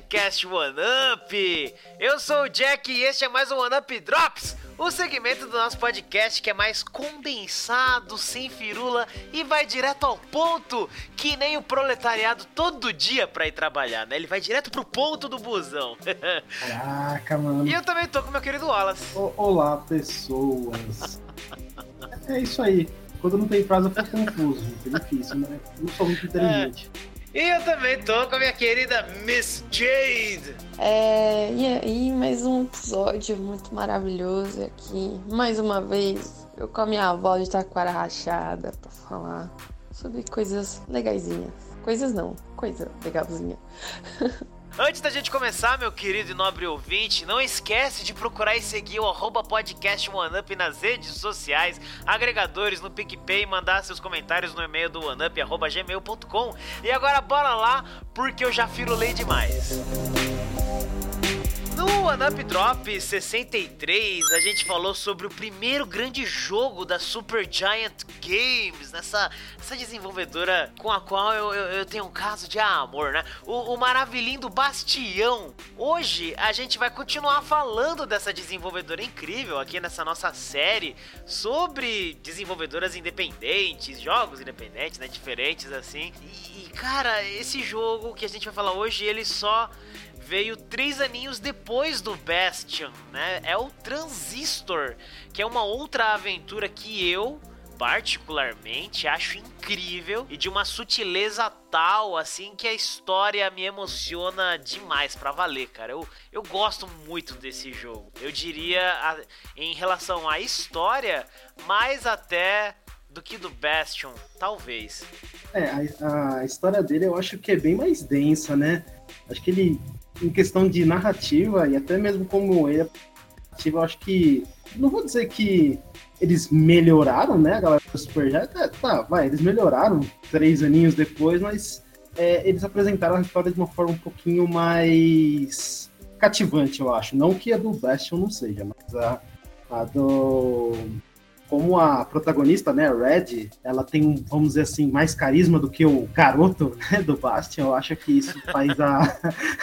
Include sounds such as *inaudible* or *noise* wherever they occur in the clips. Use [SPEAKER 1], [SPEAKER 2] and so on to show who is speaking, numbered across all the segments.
[SPEAKER 1] podcast One Up. Eu sou o Jack e este é mais um One Up Drops, o segmento do nosso podcast que é mais condensado, sem firula e vai direto ao ponto, que nem o proletariado todo dia pra ir trabalhar, né? Ele vai direto pro ponto do busão.
[SPEAKER 2] Caraca, mano.
[SPEAKER 1] E eu também tô com meu querido Wallace.
[SPEAKER 2] O- Olá, pessoas. é isso aí. Quando não tem frase eu fico confuso. É difícil, né? Não sou muito inteligente.
[SPEAKER 1] E eu também tô com a minha querida Miss Jade.
[SPEAKER 3] É, e aí, mais um episódio muito maravilhoso aqui. Mais uma vez, eu com a minha avó de taquara rachada pra falar sobre coisas legaisinhas. Coisas não, coisa legalzinha. *laughs*
[SPEAKER 1] Antes da gente começar, meu querido e nobre ouvinte, não esquece de procurar e seguir o arroba podcast OneUp nas redes sociais, agregadores no PicPay, mandar seus comentários no e-mail do OneUp, arroba gmail.com. E agora bora lá, porque eu já firulei demais. No OneUp Drop 63, a gente falou sobre o primeiro grande jogo da Super Giant Games, nessa, essa desenvolvedora com a qual eu, eu, eu tenho um caso de amor, né? O, o maravilhindo Bastião. Hoje a gente vai continuar falando dessa desenvolvedora incrível aqui nessa nossa série sobre desenvolvedoras independentes, jogos independentes, né? Diferentes assim. E, e cara, esse jogo que a gente vai falar hoje, ele só veio três aninhos depois do Bastion, né? É o Transistor, que é uma outra aventura que eu particularmente acho incrível e de uma sutileza tal assim que a história me emociona demais pra valer, cara. Eu, eu gosto muito desse jogo. Eu diria a- em relação à história, mais até do que do Bastion, talvez.
[SPEAKER 2] É, a, a história dele eu acho que é bem mais densa, né? Acho que ele, em questão de narrativa e até mesmo como ele é narrativa, eu acho que. Não vou dizer que eles melhoraram, né, a galera do Superjet? É, tá, vai, eles melhoraram três aninhos depois, mas é, eles apresentaram a história de uma forma um pouquinho mais cativante, eu acho. Não que a do Bastion não seja, mas a, a do. Como a protagonista, né, Red, ela tem, vamos dizer assim, mais carisma do que o garoto *laughs* né, do Bastion, eu acho que isso faz a,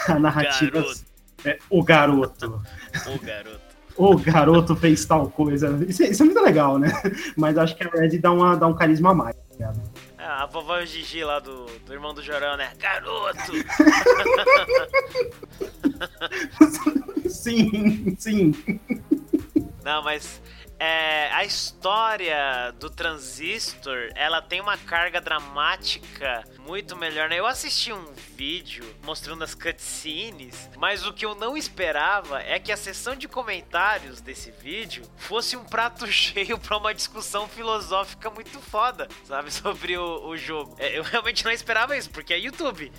[SPEAKER 2] a narrativa.
[SPEAKER 1] Garoto.
[SPEAKER 2] É, o garoto.
[SPEAKER 1] Ô garoto.
[SPEAKER 2] O garoto fez tal coisa. Isso, é- isso é muito legal, né? Mas acho que a Red dá, uma, dá um carisma a mais. tá ligado?
[SPEAKER 1] É, a vovó Gigi lá do, do irmão do Jorão, né? Garoto! *laughs*
[SPEAKER 2] sim, sim.
[SPEAKER 1] Não, mas é, a história do Transistor, ela tem uma carga dramática muito melhor, né? Eu assisti um vídeo mostrando as cutscenes, mas o que eu não esperava é que a sessão de comentários desse vídeo fosse um prato *laughs* cheio pra uma discussão filosófica muito foda, sabe? *laughs* Sobre o, o jogo. É, eu realmente não esperava isso, porque é YouTube.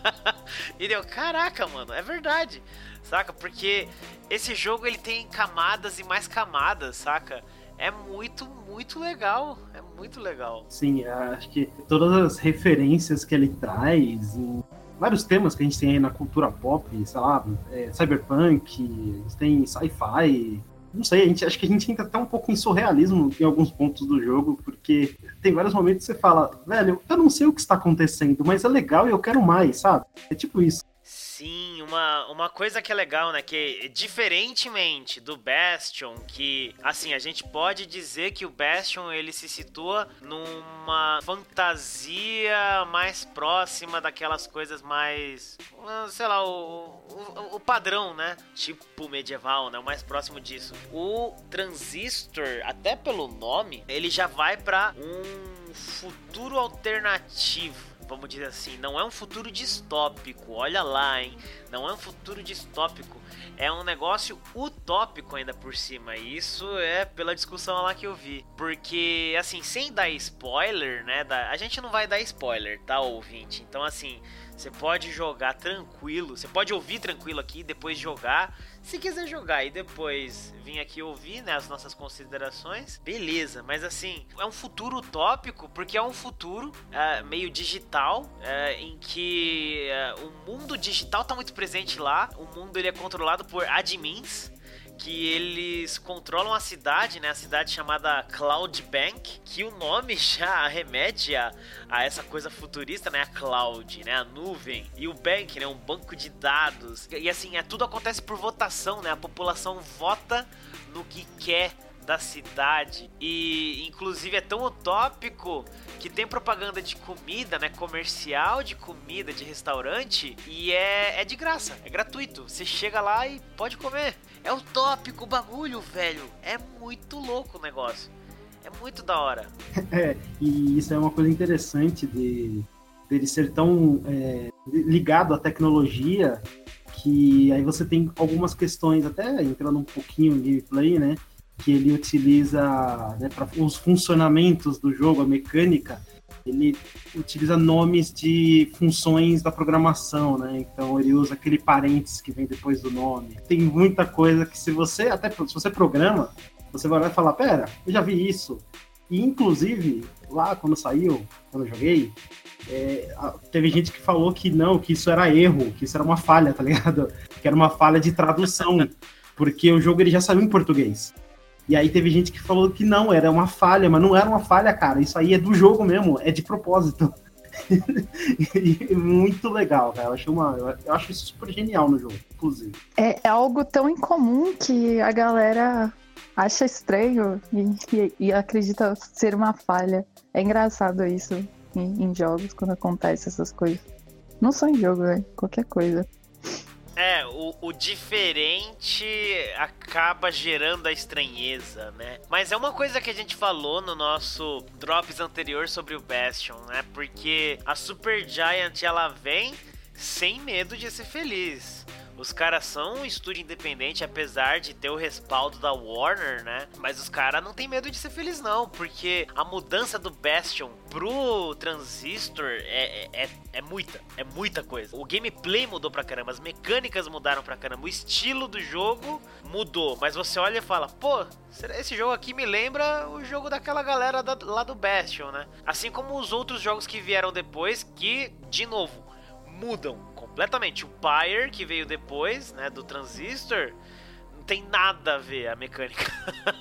[SPEAKER 1] *laughs* e deu, caraca, mano, é verdade. Saca? Porque esse jogo ele tem camadas e mais camadas, saca? É muito, muito legal. É muito legal.
[SPEAKER 2] Sim, acho que todas as referências que ele traz em vários temas que a gente tem aí na cultura pop, sei lá, é, cyberpunk, tem sci-fi. Não sei, gente, acho que a gente entra até um pouco em surrealismo em alguns pontos do jogo, porque tem vários momentos que você fala, velho, eu não sei o que está acontecendo, mas é legal e eu quero mais, sabe? É tipo isso.
[SPEAKER 1] Sim, uma, uma coisa que é legal, né? Que diferentemente do Bastion, que assim, a gente pode dizer que o Bastion ele se situa numa fantasia mais próxima daquelas coisas mais. sei lá, o, o, o padrão, né? Tipo medieval, né? O mais próximo disso. O Transistor, até pelo nome, ele já vai pra um futuro alternativo vamos dizer assim, não é um futuro distópico, olha lá, hein? Não é um futuro distópico, é um negócio utópico ainda por cima. E isso é pela discussão lá que eu vi. Porque, assim, sem dar spoiler, né? da- A gente não vai dar spoiler, tá, ouvinte? Então, assim, você pode jogar tranquilo, você pode ouvir tranquilo aqui depois jogar. Se quiser jogar e depois vir aqui ouvir né, as nossas considerações, beleza. Mas assim, é um futuro utópico, porque é um futuro ah, meio digital, ah, em que ah, o mundo digital tá muito presente lá. O mundo ele é controlado por admins que eles controlam a cidade, né? A cidade chamada Cloud Bank, que o nome *laughs* já arremete a, a essa coisa futurista, né? A cloud, né? A nuvem. E o bank, né? Um banco de dados. E assim, é, tudo acontece por votação, né? A população vota no que quer da cidade. E inclusive é tão utópico que tem propaganda de comida, né? Comercial de comida de restaurante e é, é de graça, é gratuito. Você chega lá e pode comer. É utópico o bagulho, velho. É muito louco o negócio. É muito da hora. *laughs*
[SPEAKER 2] É, e isso é uma coisa interessante de dele ser tão é, ligado à tecnologia que aí você tem algumas questões, até entrando um pouquinho em gameplay, né? Que ele utiliza né, para os funcionamentos do jogo, a mecânica, ele utiliza nomes de funções da programação, né? Então ele usa aquele parênteses que vem depois do nome. Tem muita coisa que se você até se você programa, você vai falar, pera, eu já vi isso. E inclusive lá quando saiu, quando eu joguei, é, teve gente que falou que não, que isso era erro, que isso era uma falha, tá ligado? Que era uma falha de tradução, porque o jogo ele já saiu em português. E aí teve gente que falou que não, era uma falha, mas não era uma falha, cara. Isso aí é do jogo mesmo, é de propósito. *laughs* muito legal, cara. Eu acho, uma, eu acho isso super genial no jogo, inclusive.
[SPEAKER 4] É, é algo tão incomum que a galera acha estranho e, e, e, acredita ser uma falha. É engraçado isso em, em jogos, quando acontece essas coisas. Não só em jogo, né? Qualquer coisa.
[SPEAKER 1] É, o, o, diferente acaba gerando a estranheza, né? Mas é uma coisa que a gente falou no nosso Drops anterior sobre o Bastion, né? Porque a Super Giant ela vem sem medo de ser feliz. Os caras são um estúdio independente, apesar de ter o respaldo da Warner, né? Mas os caras não tem medo de ser feliz, não, porque a mudança do Bastion pro Transistor é, é, é, é muita, é muita coisa. O gameplay mudou pra caramba, as mecânicas mudaram pra caramba, o estilo do jogo mudou. Mas você olha e fala, pô, esse jogo aqui me lembra o jogo daquela galera da, lá do Bastion, né? Assim como os outros jogos que vieram depois, que, de novo, mudam completamente. O Pyre, que veio depois, né, do Transistor, não tem nada a ver a mecânica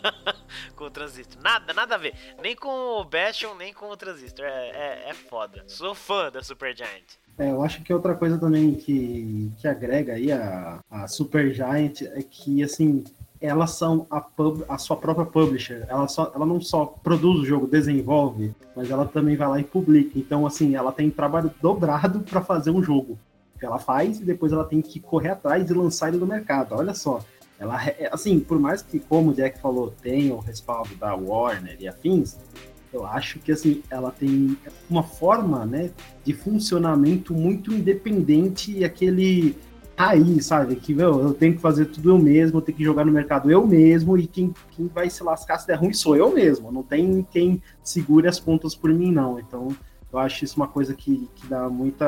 [SPEAKER 1] *laughs* com o Transistor. Nada, nada a ver. Nem com o Bastion, nem com o Transistor. É, é, é foda. Sou fã da Supergiant.
[SPEAKER 2] É, eu acho que outra coisa também que, que agrega aí a, a Supergiant é que, assim, elas são a, pub, a sua própria publisher. Ela, só, ela não só produz o jogo, desenvolve, mas ela também vai lá e publica. Então, assim, ela tem trabalho dobrado para fazer um jogo ela faz e depois ela tem que correr atrás e lançar ele no mercado. Olha só, ela assim, por mais que como o Jack falou, tenha o respaldo da Warner e afins, eu acho que assim, ela tem uma forma, né, de funcionamento muito independente e aquele tá aí, sabe? Que meu, eu tenho que fazer tudo eu mesmo, eu tenho que jogar no mercado eu mesmo, e quem, quem vai se lascar se der ruim sou eu mesmo. Não tem quem segure as pontas por mim, não. Então, eu acho isso uma coisa que, que dá muita.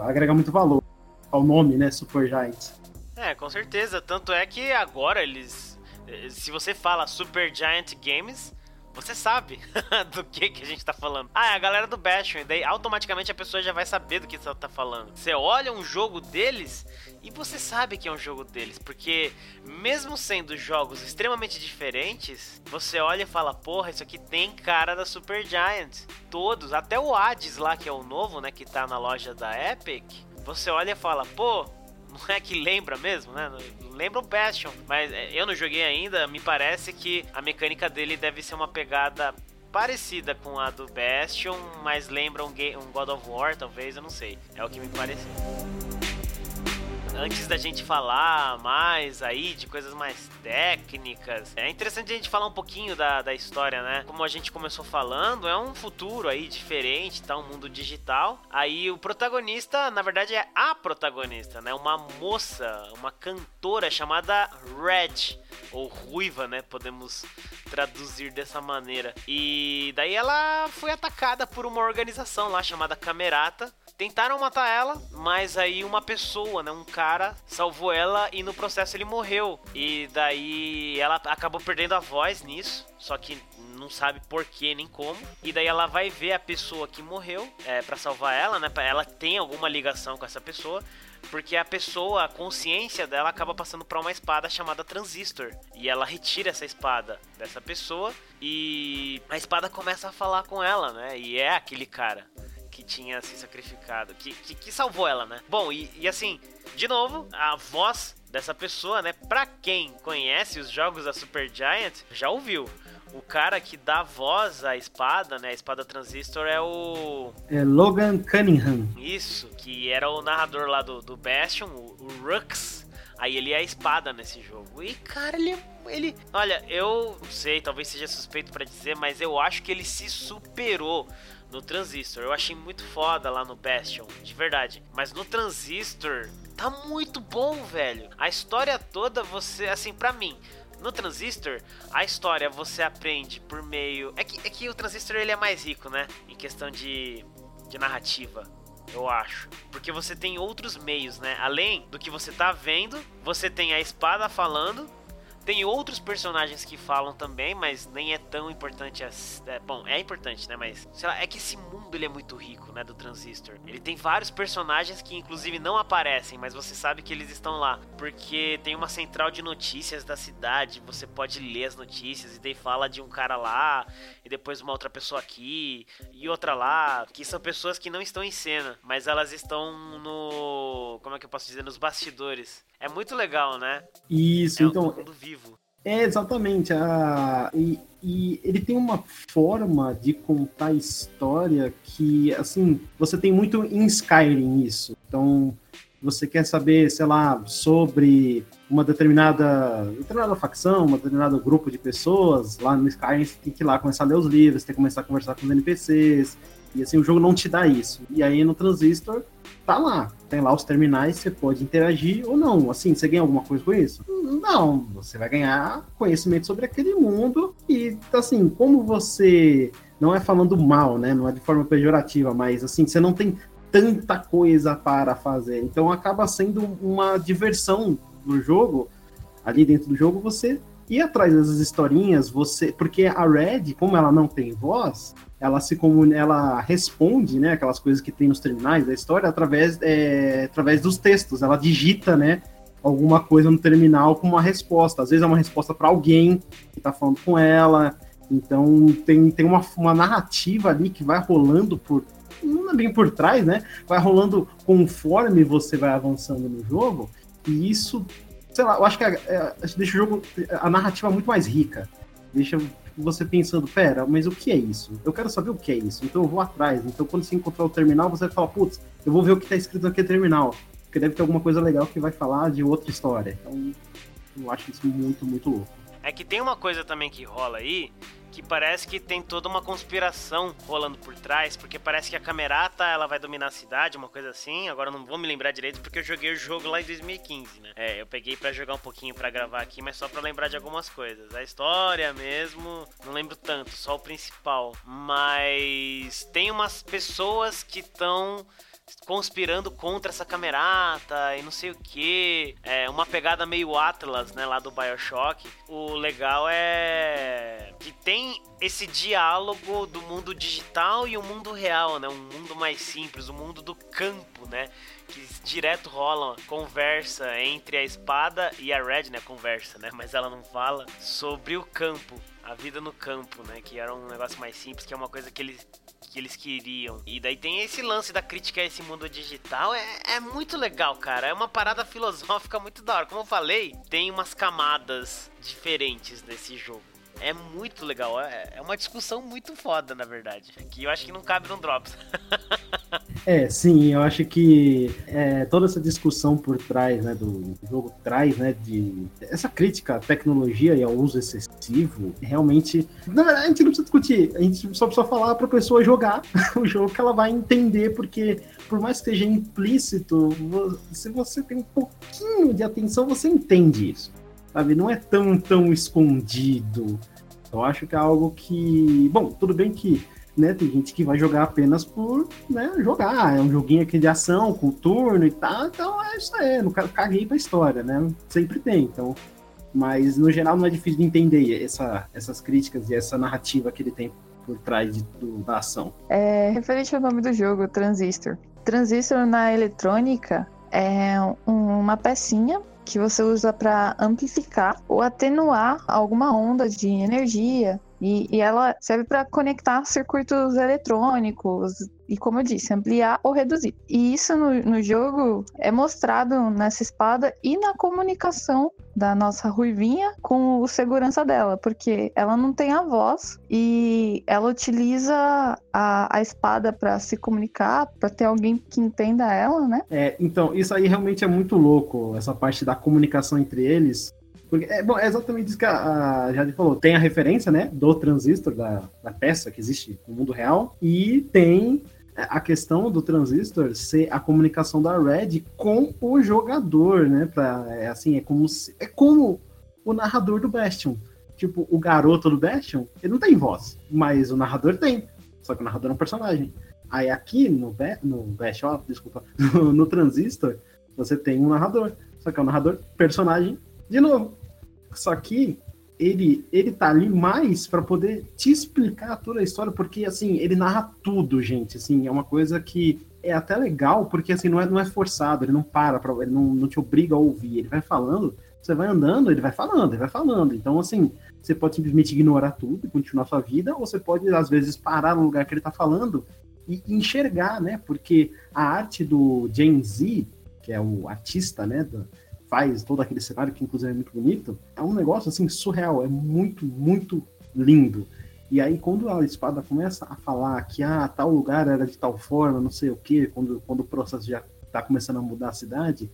[SPEAKER 2] agrega muito valor ao nome, né? Super Giants.
[SPEAKER 1] É, com certeza. Tanto é que agora eles. Eh, se você fala Super Giant Games, você sabe *laughs* do que, que a gente tá falando. Ah, é a galera do Bastion. E daí automaticamente a pessoa já vai saber do que você tá falando. Você olha um jogo deles e você sabe que é um jogo deles. Porque mesmo sendo jogos extremamente diferentes, você olha e fala: Porra, isso aqui tem cara da Super Giant. Todos, até o Hades lá, que é o novo, né? Que tá na loja da Epic. Você olha e fala: Pô, não é que lembra mesmo, né? Lembra o Bastion, mas é, eu não joguei ainda. Me parece que a mecânica dele deve ser uma pegada parecida com a do Bastion, mas lembra um, God of War, talvez, eu não sei. É o que me pareceu antes da gente falar mais aí de coisas mais técnicas, é interessante a gente falar um pouquinho da, da história, né? Como a gente começou falando, é um futuro aí diferente, tá? Um mundo digital. Aí o protagonista, na verdade, é a protagonista, né? Uma moça, uma cantora chamada Red, ou Ruiva, né? Podemos traduzir dessa maneira. E daí ela foi atacada por uma organização lá chamada Camerata. Tentaram matar ela, mas aí uma pessoa, né? Um cara cara salvou ela e no processo ele morreu. E daí ela acabou perdendo a voz nisso, só que não sabe por que nem como. E daí ela vai ver a pessoa que morreu é, para salvar ela, né? Ela tem alguma ligação com essa pessoa porque a pessoa, a consciência dela acaba passando para uma espada chamada Transistor. E ela retira essa espada dessa pessoa e a espada começa a falar com ela, né? E é aquele cara que tinha se sacrificado, que, que, que salvou ela, né? Bom, e, e assim, de novo, a voz dessa pessoa, né? Pra quem conhece os jogos da Super Giant, já ouviu o cara que dá voz à espada, né? A espada transistor é o.
[SPEAKER 2] É Logan Cunningham.
[SPEAKER 1] Isso, que era o narrador lá do, do Bastion, o, o Rux. Aí ele é a espada nesse jogo. E, cara, ele. ele olha, eu não sei, talvez seja suspeito para dizer, mas eu acho que ele se superou no Transistor. Eu achei muito foda lá no Bastion, de verdade. Mas no Transistor tá muito bom, velho. A história toda, você, assim, para mim, no Transistor, a história você aprende por meio. É que, é que o Transistor ele é mais rico, né? Em questão de, de narrativa. Eu acho. Porque você tem outros meios, né? Além do que você tá vendo, você tem a espada falando tem outros personagens que falam também, mas nem é tão importante assim. É, bom, é importante, né? Mas, sei lá, é que esse mundo ele é muito rico, né? Do Transistor. Ele tem vários personagens que, inclusive, não aparecem, mas você sabe que eles estão lá. Porque tem uma central de notícias da cidade, você pode ler as notícias, e daí fala de um cara lá, e depois uma outra pessoa aqui, e outra lá, que são pessoas que não estão em cena, mas elas estão no. Como é que eu posso dizer? Nos bastidores. É muito legal, né?
[SPEAKER 2] Isso,
[SPEAKER 1] é
[SPEAKER 2] então.
[SPEAKER 1] Um mundo vivo.
[SPEAKER 2] É, exatamente. A, e, e ele tem uma forma de contar história que, assim, você tem muito em Skyrim isso. Então, você quer saber, sei lá, sobre uma determinada, determinada facção, um determinado grupo de pessoas, lá no Skyrim você tem que ir lá começar a ler os livros, tem que começar a conversar com os NPCs, e assim, o jogo não te dá isso. E aí no Transistor, tá lá. Tem lá os terminais, você pode interagir ou não. Assim, você ganha alguma coisa com isso? Não, você vai ganhar conhecimento sobre aquele mundo. E, assim, como você. Não é falando mal, né? Não é de forma pejorativa, mas assim, você não tem tanta coisa para fazer. Então acaba sendo uma diversão do jogo. Ali dentro do jogo, você ir atrás dessas historinhas, você. Porque a Red, como ela não tem voz, ela se comunica, ela responde, né, aquelas coisas que tem nos terminais da história através, é, através dos textos. Ela digita, né, alguma coisa no terminal com uma resposta. Às vezes é uma resposta para alguém que está falando com ela. Então tem, tem uma, uma narrativa ali que vai rolando por não é bem por trás, né? Vai rolando conforme você vai avançando no jogo. E isso, sei lá, eu acho que é, é, deixa o jogo, a narrativa muito mais rica. Deixa você pensando, pera, mas o que é isso? Eu quero saber o que é isso, então eu vou atrás. Então quando você encontrar o terminal, você vai falar, putz, eu vou ver o que está escrito no terminal. Porque deve ter alguma coisa legal que vai falar de outra história. Então, eu acho isso muito, muito louco.
[SPEAKER 1] É que tem uma coisa também que rola aí, que parece que tem toda uma conspiração rolando por trás, porque parece que a Camerata ela vai dominar a cidade, uma coisa assim. Agora não vou me lembrar direito porque eu joguei o jogo lá em 2015, né? É, eu peguei para jogar um pouquinho para gravar aqui, mas só para lembrar de algumas coisas. A história mesmo, não lembro tanto, só o principal. Mas tem umas pessoas que estão conspirando contra essa camerata e não sei o que. É uma pegada meio Atlas, né, lá do BioShock. O legal é que tem esse diálogo do mundo digital e o mundo real, né? Um mundo mais simples, o um mundo do campo, né? Que direto rola conversa entre a espada e a Red, né? Conversa, né? Mas ela não fala sobre o campo, a vida no campo, né? Que era um negócio mais simples, que é uma coisa que eles que eles queriam. E daí tem esse lance da crítica a esse mundo digital. É, é muito legal, cara. É uma parada *laughs* filosófica muito da hora. Como eu falei, tem umas camadas diferentes nesse jogo. É muito legal, é, é uma discussão muito foda, na verdade. Que eu acho que não cabe no Drops. *laughs*
[SPEAKER 2] é, sim, eu acho que é, toda essa discussão por trás, né, do jogo traz, né, de essa crítica à tecnologia e ao uso excessivo, realmente, não, a gente não precisa discutir, a gente só precisa falar para a pessoa jogar *laughs* o jogo que ela vai entender, porque por mais que seja implícito, se você tem um pouquinho de atenção, você entende isso sabe? Não é tão, tão escondido. Eu acho que é algo que. Bom, tudo bem que né, tem gente que vai jogar apenas por né, jogar. É um joguinho aqui de ação, com turno e tal. Então é isso aí, não caguei pra história, né? Sempre tem. Então, mas no geral não é difícil de entender essa, essas críticas e essa narrativa que ele tem por trás de, do, da ação.
[SPEAKER 4] É, referente ao nome do jogo, Transistor. Transistor na eletrônica é um, uma pecinha que você usa para amplificar ou atenuar alguma onda de energia. E, e ela serve para conectar circuitos eletrônicos e, como eu disse, ampliar ou reduzir. E isso no, no jogo é mostrado nessa espada e na comunicação da nossa ruivinha com o segurança dela, porque ela não tem a voz e ela utiliza a, a espada para se comunicar, para ter alguém que entenda ela, né?
[SPEAKER 2] É, então, isso aí realmente é muito louco, essa parte da comunicação entre eles. Porque, é, bom, é exatamente isso que a, a Jade falou. Tem a referência, né, do transistor, da, da peça que existe no mundo real, e tem a questão do transistor ser a comunicação da Red com o jogador, né? Pra, é, assim, é como, se, é como o narrador do Bastion. Tipo, o garoto do Bastion, ele não tem voz, mas o narrador tem. Só que o narrador é um personagem. Aí aqui no, no Bastion, ó, desculpa, *laughs* no, no Transistor, você tem um narrador. Só que é um narrador personagem de novo. Só que ele, ele tá ali mais para poder te explicar toda a história, porque assim, ele narra tudo, gente. Assim, é uma coisa que é até legal, porque assim, não é, não é forçado, ele não para, pra, ele não, não te obriga a ouvir, ele vai falando, você vai andando, ele vai falando, ele vai falando. Então, assim, você pode simplesmente ignorar tudo e continuar sua vida, ou você pode, às vezes, parar no lugar que ele tá falando e enxergar, né? Porque a arte do Gen Z, que é o artista, né? Do, faz todo aquele cenário, que inclusive é muito bonito, é um negócio assim surreal, é muito, muito lindo. E aí, quando a espada começa a falar que ah, tal lugar era de tal forma, não sei o que, quando, quando o processo já está começando a mudar a cidade,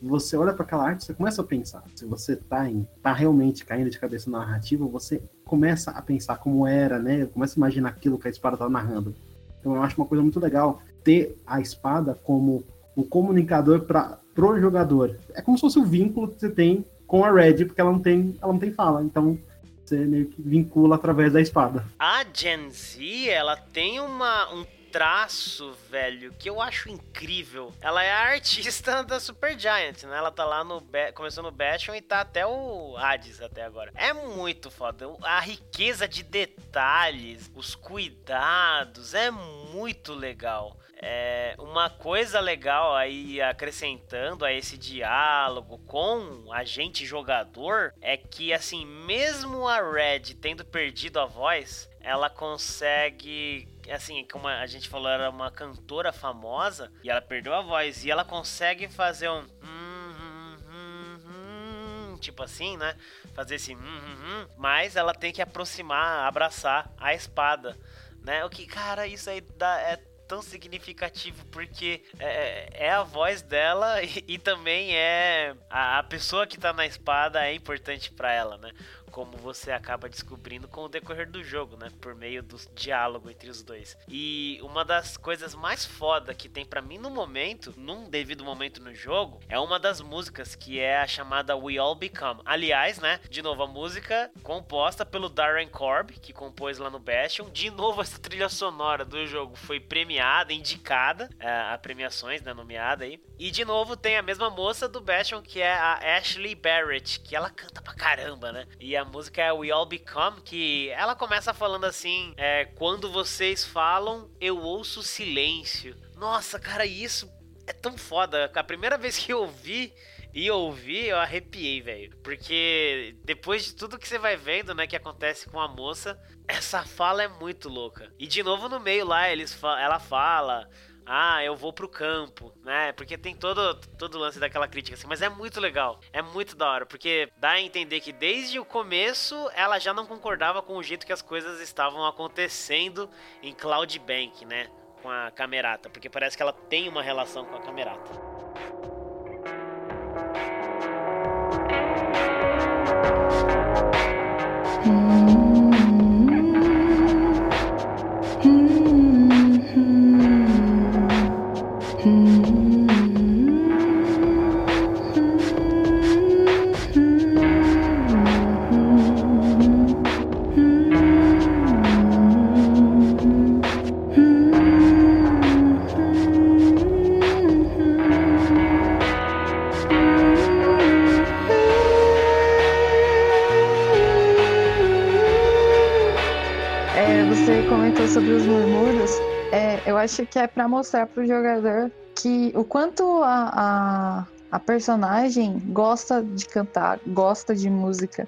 [SPEAKER 2] você olha para aquela arte, você começa a pensar. Se você está tá realmente caindo de cabeça na narrativa, você começa a pensar como era, né? Começa a imaginar aquilo que a espada está narrando. Então, eu acho uma coisa muito legal ter a espada como o comunicador para pro jogador. É como se fosse o vínculo que você tem com a Red, porque ela não tem, ela não tem fala. Então você meio que vincula através da espada.
[SPEAKER 1] A Gen Z, ela tem uma, um traço, velho, que eu acho incrível. Ela é a artista da Super Giant, né? Ela tá lá no. Começou no Bastion e tá até o Hades até agora. É muito foda. A riqueza de detalhes, os cuidados, é muito legal. É, uma coisa legal aí acrescentando a esse diálogo com a gente jogador é que assim, mesmo a Red tendo perdido a voz, ela consegue assim, como a gente falou, era uma cantora famosa e ela perdeu a voz e ela consegue fazer um tipo assim, né? Fazer esse mas ela tem que aproximar, abraçar a espada, né? O que, cara, isso aí dá, é tão significativo porque é, é a voz dela *laughs* e, e também é a, a, pessoa que tá na espada é importante para ela, né? Como você acaba descobrindo com o decorrer do jogo, né? Por meio do diálogo entre os dois. E uma das coisas mais foda que tem para mim no momento, num devido momento no jogo, é uma das músicas que é a chamada We All Become. Aliás, né? De novo, a música composta pelo Darren Korb, que compôs lá no Bastion. De novo, essa trilha sonora do jogo foi premiada, indicada é, a premiações, né? Nomeada aí. E de novo tem a mesma moça do Bastion, que é a Ashley Barrett, que ela canta pra caramba, né? E a a música é We All Become, que ela começa falando assim: é, Quando vocês falam, eu ouço silêncio. Nossa, cara, isso é tão foda. A primeira vez que eu ouvi e ouvi, eu arrepiei, velho. Porque depois de tudo que você vai vendo, né, que acontece com a moça, essa fala é muito louca. E de novo no meio lá, eles ela fala ah, eu vou pro campo, né? Porque tem todo, todo o lance daquela crítica, assim, mas é muito legal, é muito da hora, porque dá a entender que desde o começo ela já não concordava com o jeito que as coisas estavam acontecendo em Cloud Bank, né? Com a Camerata, porque parece que ela tem uma relação com a Camerata.
[SPEAKER 4] Mm. Que é para mostrar pro jogador que o quanto a, a, a personagem gosta de cantar, gosta de música.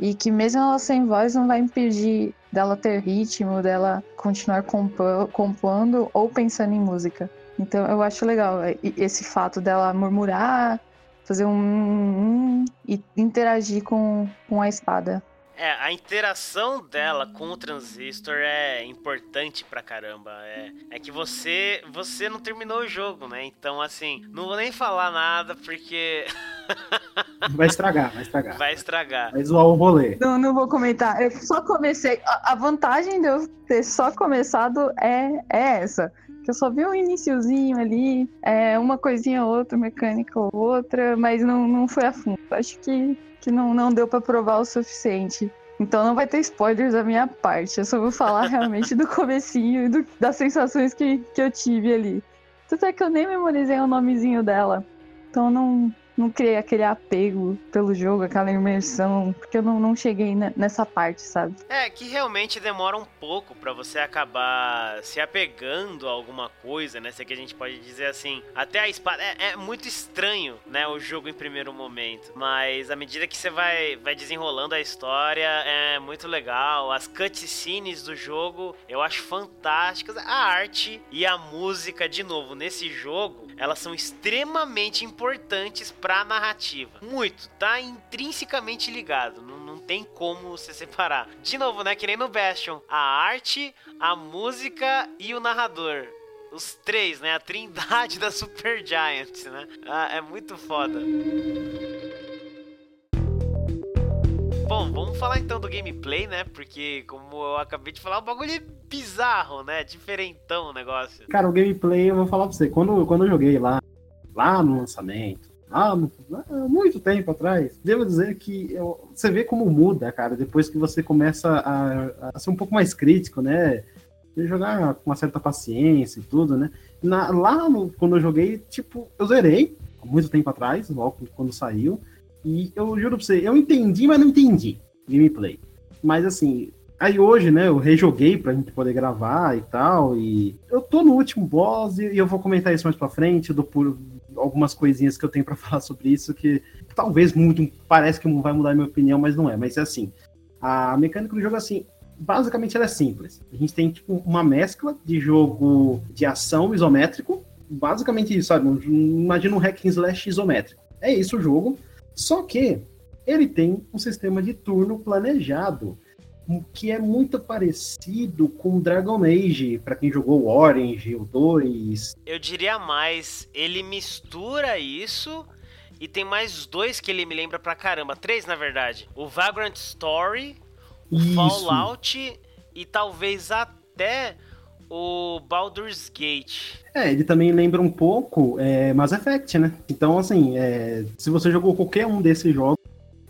[SPEAKER 4] E que mesmo ela sem voz não vai impedir dela ter ritmo, dela continuar compondo ou pensando em música. Então eu acho legal esse fato dela murmurar, fazer um, um e interagir com, com a espada.
[SPEAKER 1] É, a interação dela com o transistor é importante pra caramba. É, é que você você não terminou o jogo, né? Então, assim, não vou nem falar nada porque. *laughs*
[SPEAKER 2] vai estragar, vai estragar.
[SPEAKER 1] Vai estragar.
[SPEAKER 2] Vai zoar o rolê.
[SPEAKER 4] Não, não vou comentar. Eu só comecei. A, vantagem de eu ter só começado é, é essa que eu só vi um iniciozinho ali, é, uma coisinha ou outra, mecânica ou outra, mas não, não foi a fundo. Acho que, que não, não deu para provar o suficiente. Então não vai ter spoilers da minha parte. Eu só vou falar *laughs* realmente do comecinho e do, das sensações que, que eu tive ali. Tanto é que eu nem memorizei o nomezinho dela. Então não, não criei aquele apego pelo jogo, aquela imersão, porque eu não, não cheguei nessa parte, sabe?
[SPEAKER 1] É, que realmente demora um pouco para você acabar se apegando a alguma coisa, né? Se é que a gente pode dizer assim. Até a espada. É, é, muito estranho, né? O jogo em primeiro momento. Mas à medida que você vai, vai desenrolando a história, é muito legal. As cutscenes do jogo eu acho fantásticas. A arte e a música, de novo, nesse jogo, elas são extremamente importantes pra narrativa. Muito, tá intrinsecamente ligado. Não, não tem como você *laughs* separar. De novo, né? Que nem no Bastion. A arte, a música e o narrador os três, né? A trindade *laughs* da Super Giant, né? Ah, é muito foda. Bom, vamos falar então do gameplay, né? Porque, como eu acabei de falar, o bagulho é bizarro, né? Diferentão o negócio.
[SPEAKER 2] Cara, o gameplay, eu vou falar pra você, quando, quando eu joguei lá, lá no lançamento, há muito tempo atrás, devo dizer que eu, você vê como muda, cara, depois que você começa a, a ser um pouco mais crítico, né? E jogar com uma certa paciência e tudo, né? Na, lá no, quando eu joguei, tipo, eu zerei muito tempo atrás, logo quando saiu. E eu juro pra você, eu entendi, mas não entendi gameplay. Mas assim, aí hoje, né, eu rejoguei pra gente poder gravar e tal. E eu tô no último boss e eu vou comentar isso mais pra frente. Dou por, algumas coisinhas que eu tenho para *laughs* falar sobre isso que talvez muito parece que vai mudar a minha opinião, mas não é. Mas é assim, a mecânica do jogo assim, basicamente ela é simples. A gente tem tipo uma mescla de jogo de ação isométrico, basicamente isso, sabe? Imagina um hack and slash isométrico. É isso o jogo. Só que ele tem um sistema de turno planejado que é muito parecido com Dragon Age, para quem jogou o Orange, o 2.
[SPEAKER 1] Eu diria mais, ele mistura isso e tem mais dois que ele me lembra pra caramba, três na verdade. O Vagrant Story, o isso. Fallout e talvez até o Baldur's Gate.
[SPEAKER 2] É, ele também lembra um pouco é, Mass Effect, né? Então, assim, é, se você jogou qualquer um desses jogos,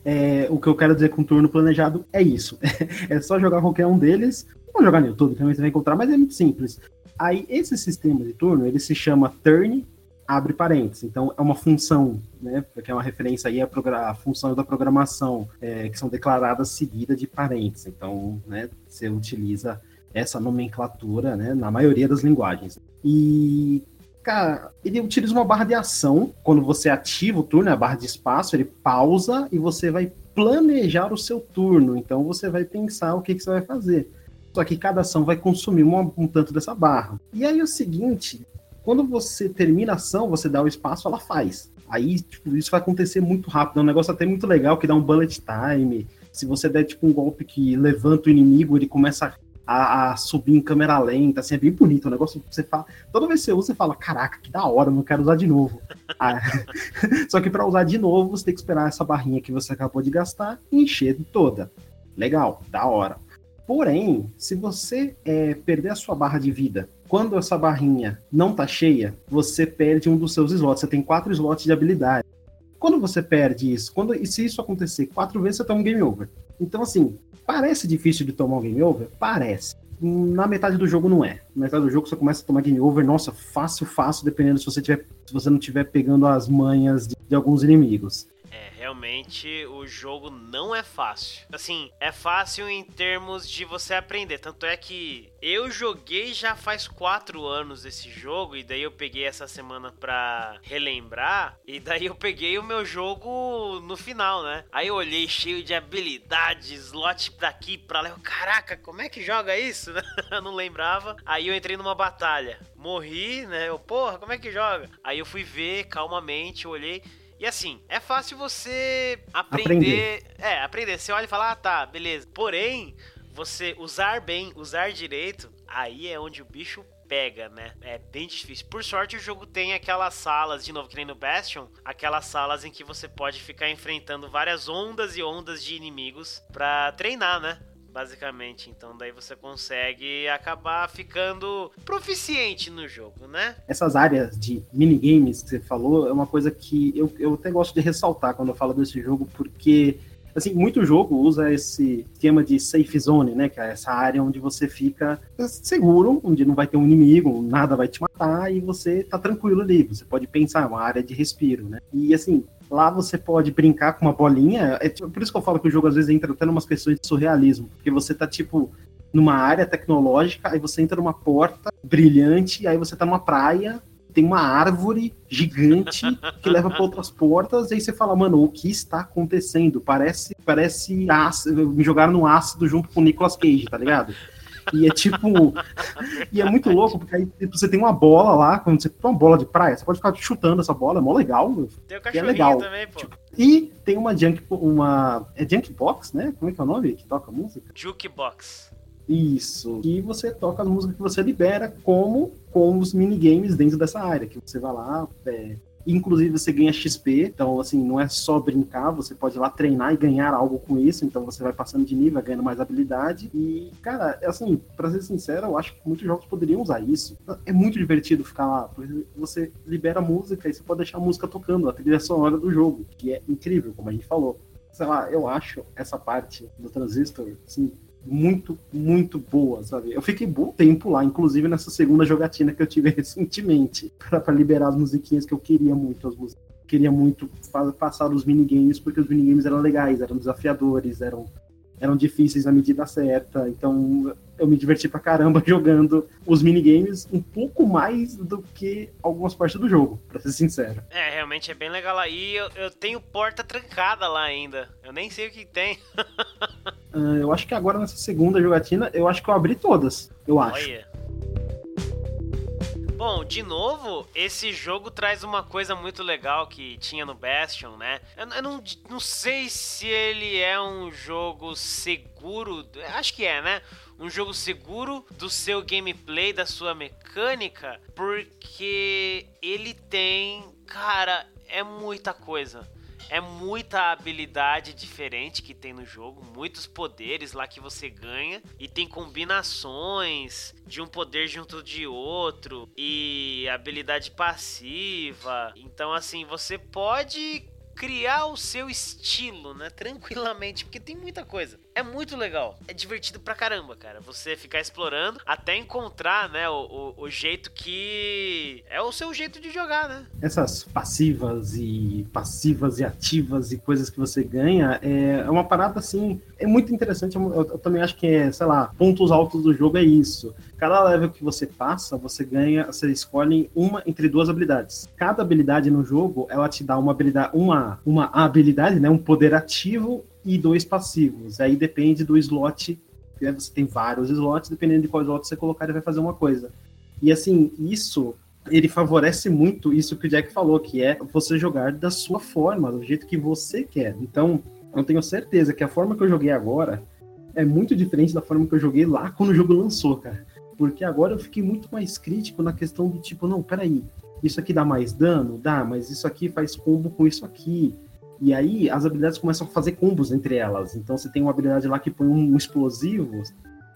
[SPEAKER 2] é, o que eu quero dizer com turno planejado é isso. *laughs* é só jogar qualquer um deles. Vou jogar no YouTube, também você vai encontrar, mas é muito simples. Aí, esse sistema de turno, ele se chama turn, abre parênteses. Então, é uma função, né? Porque é uma referência aí à, à função da programação, é, que são declaradas seguidas de parênteses. Então, né, você utiliza essa nomenclatura, né, na maioria das linguagens. E Cara, ele utiliza uma barra de ação. Quando você ativa o turno, a barra de espaço, ele pausa e você vai planejar o seu turno. Então você vai pensar o que, que você vai fazer. Só que cada ação vai consumir uma, um tanto dessa barra. E aí o seguinte: quando você termina a ação, você dá o espaço, ela faz. Aí, tipo, isso vai acontecer muito rápido. É um negócio até muito legal que dá um bullet time. Se você der, tipo, um golpe que levanta o inimigo, ele começa a a, a, subir em câmera lenta, assim, é bem bonito. O negócio você fala. Toda vez que você usa, você fala, caraca, que da hora, não quero usar de novo. ah, *laughs* só que para usar de novo, você tem que esperar essa barrinha que você acabou de gastar encher toda. Legal, da hora. Porém, se você é, perder a sua barra de vida, quando essa barrinha não tá cheia, você perde um dos seus slots. Você tem quatro slots de habilidade. Quando você perde isso, quando, e se isso acontecer quatro vezes, você toma um game over. Então, assim, Parece difícil de tomar um game over? Parece. Na metade do jogo não é. Na metade do jogo você começa a tomar game over, nossa, fácil, fácil, dependendo se você, tiver, se você não estiver pegando as manhas de, de alguns inimigos.
[SPEAKER 1] É, realmente o jogo não é fácil. Assim, é fácil em termos de você aprender. Tanto é que eu joguei já faz quatro anos esse jogo, e daí eu peguei essa semana pra relembrar, e daí eu peguei o meu jogo no final, né? Aí eu olhei cheio de habilidades, slot daqui pra lá. Eu, Caraca, como é que joga isso? *laughs* eu não lembrava. Aí eu entrei numa batalha. Morri, né? Eu, porra, como é que joga? Aí eu fui ver calmamente, olhei. E assim, é fácil você aprender. aprender. É, aprender. Você olha e fala, ah, tá, beleza. Porém, você usar bem, usar direito, aí é onde o bicho pega, né? É bem difícil. Por sorte, o jogo tem aquelas salas, de novo, que nem no Bastion, aquelas salas em que você pode ficar enfrentando várias ondas e ondas de inimigos pra treinar, né? Basicamente. Então daí você consegue acabar ficando proficiente no jogo, né?
[SPEAKER 2] Essas áreas de minigames que você falou é uma coisa que eu, eu até gosto de ressaltar quando eu falo desse jogo, porque assim, muito jogo usa esse esquema de safe zone, né? Que é essa área onde você fica seguro, onde não vai ter um inimigo, nada vai te matar e você tá tranquilo ali. Você pode pensar, é uma área de respiro, né? E assim, Lá você pode brincar com uma bolinha. É tipo, por isso que eu falo que o jogo às vezes entra até umas questões de surrealismo. Porque você tá, tipo, numa área tecnológica, aí você entra numa porta brilhante, aí você tá numa praia, tem uma árvore gigante *laughs* que leva para outras portas, e aí você fala, mano, o que está acontecendo? Parece, parece ácido, me jogaram no ácido junto com o Nicolas Cage, tá ligado? E é tipo. e é muito louco, porque aí você tem uma bola lá, quando você tem uma bola de praia, você pode ficar chutando essa bola, é mó legal.
[SPEAKER 1] Tem o um é legal. também, pô. Tipo,
[SPEAKER 2] e tem uma junk, uma. É Junkbox, né? Como é que é o nome que toca música?
[SPEAKER 1] Jukebox.
[SPEAKER 2] Isso. E você toca a música que você libera como com os minigames dentro dessa área. Que você vai lá, é, Inclusive você ganha XP, então assim, não é só brincar, você pode ir lá treinar e ganhar algo com isso, então você vai passando de nível, ganhando mais habilidade. E, cara, é assim, pra ser sincero, eu acho que muitos jogos poderiam usar isso. É muito divertido ficar lá, você libera música e você pode deixar a música tocando, a trilha sonora do jogo, que é incrível, como a gente falou. Sei lá, eu acho essa parte do Transistor, assim, muito, muito boa, sabe? Eu fiquei bom tempo lá, inclusive nessa segunda jogatina que eu tive *laughs* recentemente, para liberar as musiquinhas que eu queria muito, as músicas. Queria muito passar os minigames, porque os minigames eram legais, eram desafiadores, eram eram difíceis na medida certa. Então eu me diverti pra caramba *laughs* jogando os minigames um pouco mais do que algumas partes do jogo, pra ser sincero.
[SPEAKER 1] É, realmente é bem legal aí. Eu, eu tenho porta trancada lá ainda. Eu nem sei o que tem.
[SPEAKER 2] uh, *laughs* eu acho que agora nessa segunda jogatina, eu acho que eu abri todas. Eu acho. Olha.
[SPEAKER 1] Bom, de novo, esse jogo traz uma coisa muito legal que tinha no Bastion, né? Eu, eu não, não sei se ele é um jogo seguro, acho que é, né? Um jogo seguro do seu gameplay, da sua mecânica, porque ele tem, cara, é muita coisa. É muita habilidade diferente que tem no jogo, muitos poderes lá que você ganha e tem combinações de um poder junto de outro e habilidade passiva. Então assim, você pode criar o seu estilo, né? Tranquilamente, porque tem muita coisa. É muito legal. É divertido pra caramba, cara. Você ficar explorando até encontrar, né, o, o, o jeito que. É o seu jeito de jogar, né?
[SPEAKER 2] Essas passivas e passivas e ativas e coisas que você ganha é, é uma parada assim. É muito interessante. Eu, eu também acho que é, sei lá, pontos altos do jogo é isso. Cada level que você passa, você ganha, você escolhe uma entre duas habilidades. Cada habilidade no jogo, ela te dá uma habilidade, uma, uma habilidade, né, um poder ativo e dois passivos. Aí depende do slot. Né? Você tem vários slots, dependendo de qual slot você colocar, ele vai fazer uma coisa. E assim, isso ele favorece muito isso que o Jack falou, que é você jogar da sua forma, do jeito que você quer. Então, eu tenho certeza que a forma que eu joguei agora é muito diferente da forma que eu joguei lá quando o jogo lançou, cara. Porque agora eu fiquei muito mais crítico na questão do tipo, não, peraí, isso aqui dá mais dano? Dá, mas isso aqui faz combo com isso aqui. E aí as habilidades começam a fazer combos entre elas. Então você tem uma habilidade lá que põe um explosivo,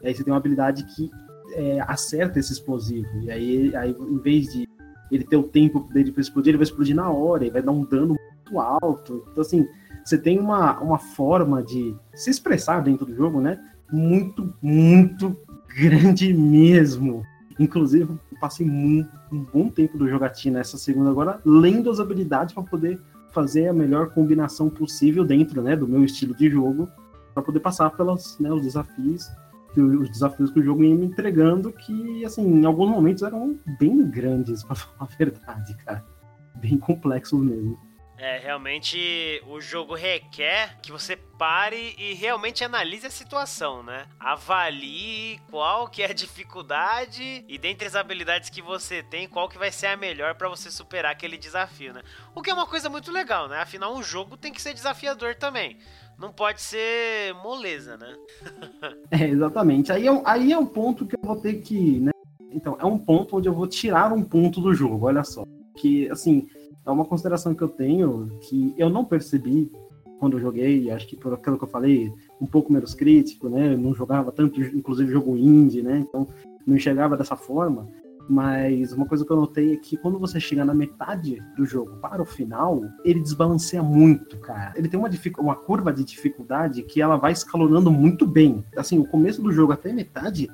[SPEAKER 2] e aí você tem uma habilidade que é, acerta esse explosivo. E aí, aí, em vez de ele ter o tempo dele para explodir, ele vai explodir na hora e vai dar um dano muito alto. Então, assim, você tem uma, uma forma de se expressar dentro do jogo, né? Muito, muito *laughs* grande mesmo. Inclusive, passei um bom tempo do jogatina essa segunda agora, lendo as habilidades para poder fazer a melhor combinação possível dentro né, do meu estilo de jogo para poder passar pelos né, os desafios que os desafios que o jogo ia me entregando que assim em alguns momentos eram bem grandes *laughs* para falar a verdade cara. Bem complexos mesmo
[SPEAKER 1] é, realmente o jogo requer que você pare e realmente analise a situação, né? Avalie qual que é a dificuldade e dentre as habilidades que você tem, qual que vai ser a melhor para você superar aquele desafio, né? O que é uma coisa muito legal, né? Afinal, um jogo tem que ser desafiador também. Não pode ser moleza, né? *laughs*
[SPEAKER 2] é, exatamente. Aí é, aí é um ponto que eu vou ter que, né? Então, é um ponto onde eu vou tirar um ponto do jogo, olha só. Que, assim, é uma consideração que eu tenho que eu não percebi quando eu joguei, acho que por aquilo que eu falei, um pouco menos crítico, né? Eu não jogava tanto, inclusive jogo indie, né? Então não enxergava dessa forma. Mas uma coisa que eu notei é que quando você chega na metade do jogo para o final, ele desbalanceia muito, cara. Ele tem uma, uma curva de dificuldade que ela vai escalonando muito bem. Assim, o começo do jogo até metade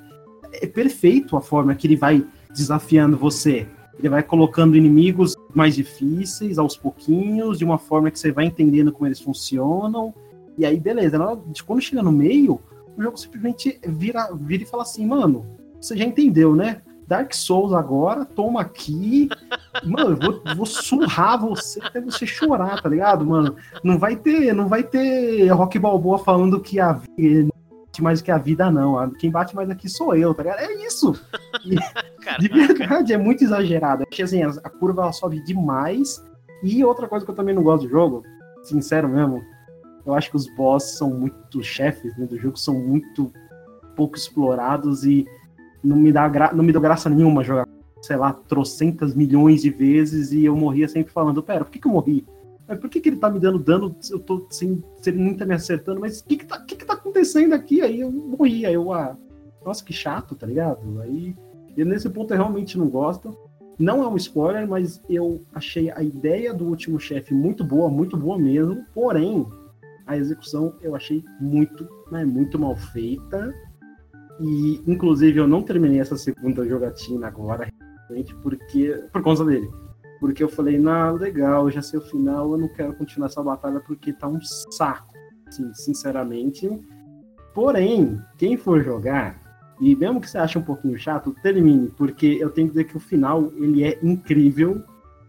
[SPEAKER 2] é perfeito a forma que ele vai desafiando você. Ele vai colocando inimigos mais difíceis aos pouquinhos, de uma forma que você vai entendendo como eles funcionam. E aí, beleza. Quando chega no meio, o jogo simplesmente vira, vira e fala assim, mano, você já entendeu, né? Dark Souls agora, toma aqui. *laughs* Mano, eu vou, vou surrar você até você chorar, tá ligado, mano? Não vai ter, não vai ter Rock Balboa falando que a mais que a vida, não. Quem bate mais aqui sou eu, tá ligado? É isso. *laughs* E, de verdade, é muito exagerado. Achei assim, a, a curva ela sobe demais. E outra coisa que eu também não gosto do jogo, sincero mesmo, eu acho que os boss são muito chefes né, do jogo, são muito pouco explorados e não me dá gra... não me deu graça nenhuma jogar, sei lá, trocentas milhões de vezes e eu morria sempre falando, pera, por que, que eu morri? Mas por que, que ele tá me dando dano? Eu tô sem, sem ele não tá me acertando, mas o que que, tá, que que tá acontecendo aqui? Aí eu morri, aí eu, ah, nossa, que chato, tá ligado? Aí, e nesse ponto eu realmente não gosto. Não é um spoiler, mas eu achei a ideia do último chefe muito boa, muito boa mesmo. Porém, a execução eu achei muito, né, muito mal feita. E, inclusive, eu não terminei essa segunda jogatina agora, porque por conta dele. Porque eu falei, não, legal, já sei o final, eu não quero continuar essa batalha porque tá um saco, assim, sinceramente. Porém, quem for jogar, e mesmo que você ache um pouquinho chato, termine, porque eu tenho que dizer que o final, ele é incrível.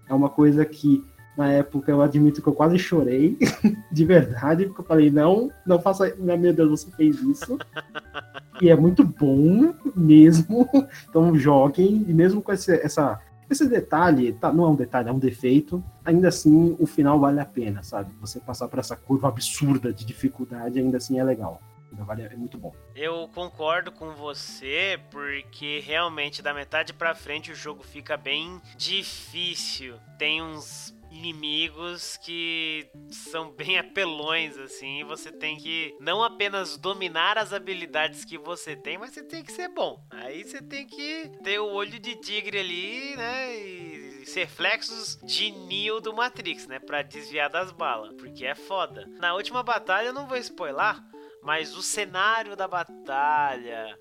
[SPEAKER 2] É uma coisa que, na época, eu admito que eu quase chorei, *laughs* de verdade, porque eu falei, não, não faça, meu Deus, você fez isso. e é muito bom mesmo, *laughs* então joguem, e mesmo com esse, essa esse detalhe, tá, não é um detalhe, é um defeito. Ainda assim, o final vale a pena, sabe? Você passar por essa curva absurda de dificuldade, ainda assim é legal. Vale, é muito bom.
[SPEAKER 1] Eu concordo com você, porque realmente da metade para frente o jogo fica bem difícil. Tem uns inimigos que são bem *laughs* apelões, assim, você tem que não apenas dominar as habilidades que você tem, mas você tem que ser bom. Aí você tem que ter o olho de tigre ali, né? E ser flexos de Neo do Matrix, né? Pra desviar das balas, porque é foda. Na última batalha, eu não vou spoiler, mas o cenário da batalha,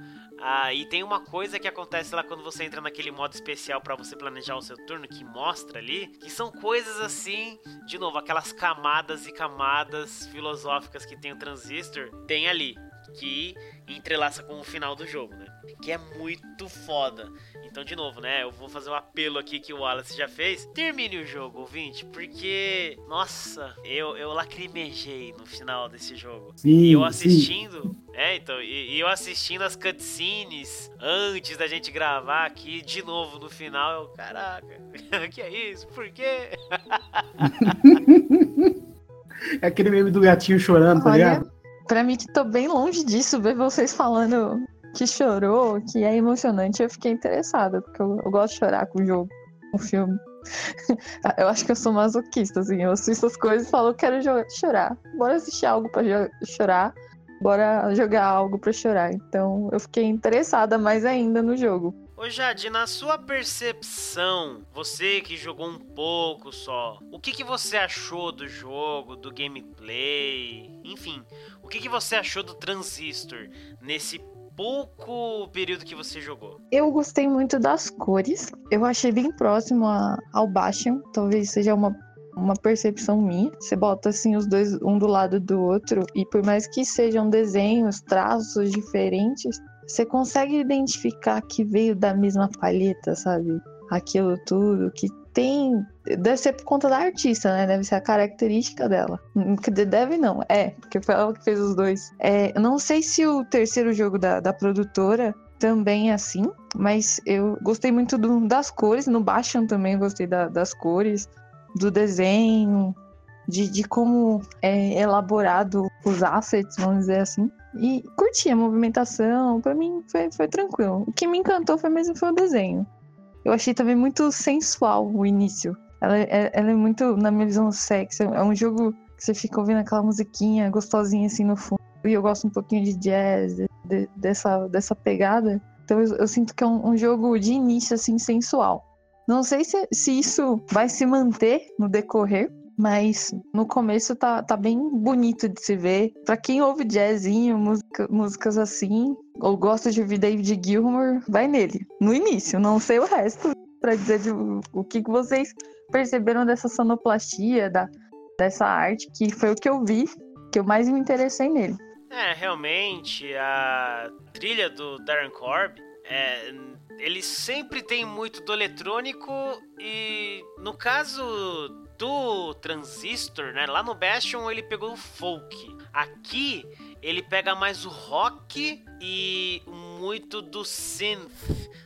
[SPEAKER 1] ah, e tem uma coisa que acontece lá quando você entra naquele modo especial para você planejar o seu turno, que mostra ali, que são coisas assim, de novo, aquelas camadas e camadas filosóficas que tem o transistor, tem ali, que entrelaça com o final do jogo, né? Que é muito foda. Então, de novo, né? Eu vou fazer um apelo aqui que o Wallace já fez. Termine o jogo, ouvinte, porque, nossa, eu, eu lacrimejei no final desse jogo. Sim, e eu assistindo. Sim. É, então, e, e, eu assistindo as cutscenes antes da gente gravar aqui, de novo no final, eu, caraca, *laughs* que é isso? Por quê? *laughs*
[SPEAKER 2] é aquele meme do gatinho chorando, tá ligado?
[SPEAKER 4] Pra mim que tô bem longe disso, ver vocês falando que chorou, que é emocionante, eu fiquei interessada, porque eu, eu gosto de chorar com o jogo, com o filme. *laughs* eu acho que eu sou masoquista, assim, eu assisto as coisas e falo, eu quero chorar. Bora assistir algo pra chorar, bora jogar algo pra chorar. Então eu fiquei interessada mais ainda no jogo.
[SPEAKER 1] Ô Jade, na sua percepção, você que jogou um pouco só, o que, que você achou do jogo, do gameplay, enfim, o que, que você achou do Transistor nesse pouco período que você jogou?
[SPEAKER 4] Eu gostei muito das cores. Eu achei bem próximo a, ao Bastion. Talvez seja uma uma percepção minha. Você bota assim os dois um do lado do outro e por mais que sejam desenhos, traços diferentes, você consegue identificar que veio da mesma palheta, sabe? Aquilo tudo que tem. Deve ser por conta da artista, né? Deve ser a característica dela. Deve não, é, porque foi ela que fez os dois. É, não sei se o terceiro jogo da, da produtora também é assim, mas eu gostei muito do, das cores. No Bastion também gostei da, das cores, do desenho, de, de como é elaborado os assets, vamos dizer assim. E curti a movimentação, para mim foi, foi tranquilo. O que me encantou foi mesmo foi o desenho. Eu achei também muito sensual o início. Ela, é, ela é muito, na minha visão, sexy. É um jogo que você fica ouvindo aquela musiquinha gostosinha assim no fundo. E eu gosto um pouquinho de jazz, de, de, dessa, dessa pegada. Então eu, eu sinto que é um, um, jogo de início, assim, sensual. Não sei se, se isso vai se manter no decorrer, mas no começo tá, tá bem bonito de se ver. Pra quem ouve jazzinho, música, músicas assim, ou gosta de ouvir David Gilmour, vai nele. No início, não sei o resto, pra dizer de, o que, que vocês perceberam dessa sonoplastia, da, dessa arte, que foi o que eu vi, que eu mais me interessei nele.
[SPEAKER 1] É, realmente, a trilha do Darren Korb, é, ele sempre tem muito do eletrônico e no caso do Transistor, né, lá no Bastion ele pegou o folk. Aqui ele pega mais o rock e muito do synth,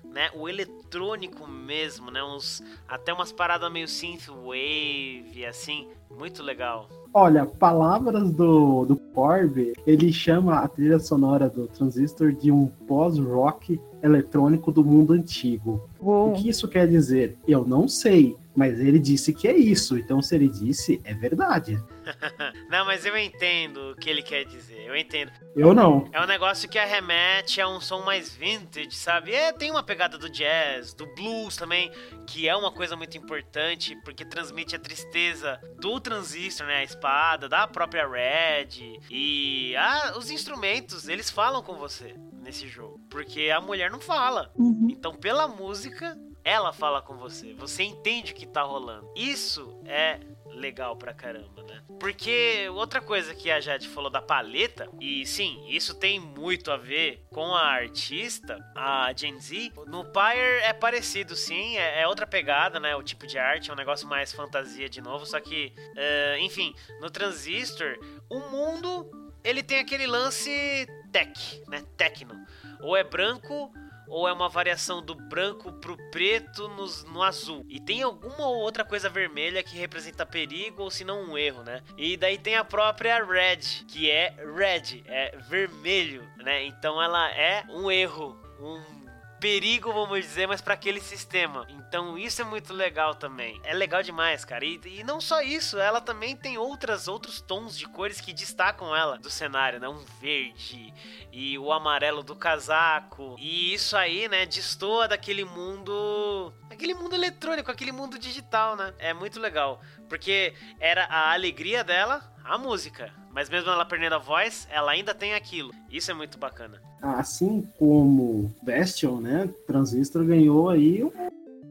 [SPEAKER 1] né, o eletrônico mesmo, né, uns até umas paradas meio synth wave assim, muito legal.
[SPEAKER 2] Olha, palavras do, do Corby, ele chama a trilha sonora do Transistor de um pós-rock eletrônico do mundo antigo. Uou. O que isso quer dizer? Eu não sei, mas ele disse que é isso. Então, se ele disse, é verdade. *laughs*
[SPEAKER 1] não, mas eu entendo o que ele quer dizer. Eu entendo.
[SPEAKER 2] Eu não.
[SPEAKER 1] É um negócio que arremete a um som mais vintage, sabe? É, tem uma pegada do jazz, do blues também, que é uma coisa muito importante, porque transmite a tristeza do transistor, né? A espada, da própria Red. E ah, os instrumentos, eles falam com você nesse jogo. Porque a mulher não fala. Uhum. Então, pela música, ela fala com você. Você entende o que tá rolando. Isso é legal pra caramba, né? Porque outra coisa que a Jade falou da paleta, e sim, isso tem muito a ver com a artista, a Gen Z. No Pyre é parecido, sim, é, é outra pegada, né? O tipo de arte é um negócio mais fantasia de novo, só que, uh, enfim, no Transistor, o mundo ele tem aquele lance tech, né? Tecno. Ou é branco ou é uma variação do branco pro preto no, no azul. E tem alguma ou outra coisa vermelha que representa perigo ou se não um erro, né? E daí tem a própria red, que é red, é vermelho, né? Então ela é um erro, um perigo, vamos dizer, mas para aquele sistema. Então isso é muito legal também. É legal demais, cara. E, e, não só isso, ela também tem outras outros tons de cores que destacam ela do cenário, né? Um verde e o amarelo do casaco. E isso aí, né, destoa daquele mundo, aquele mundo eletrônico, aquele mundo digital, né? É muito legal, porque era a alegria dela, a música. Mas mesmo ela perdendo a voz, ela ainda tem aquilo. Isso é muito bacana.
[SPEAKER 2] Assim como Bastion, né? Transistor ganhou aí uma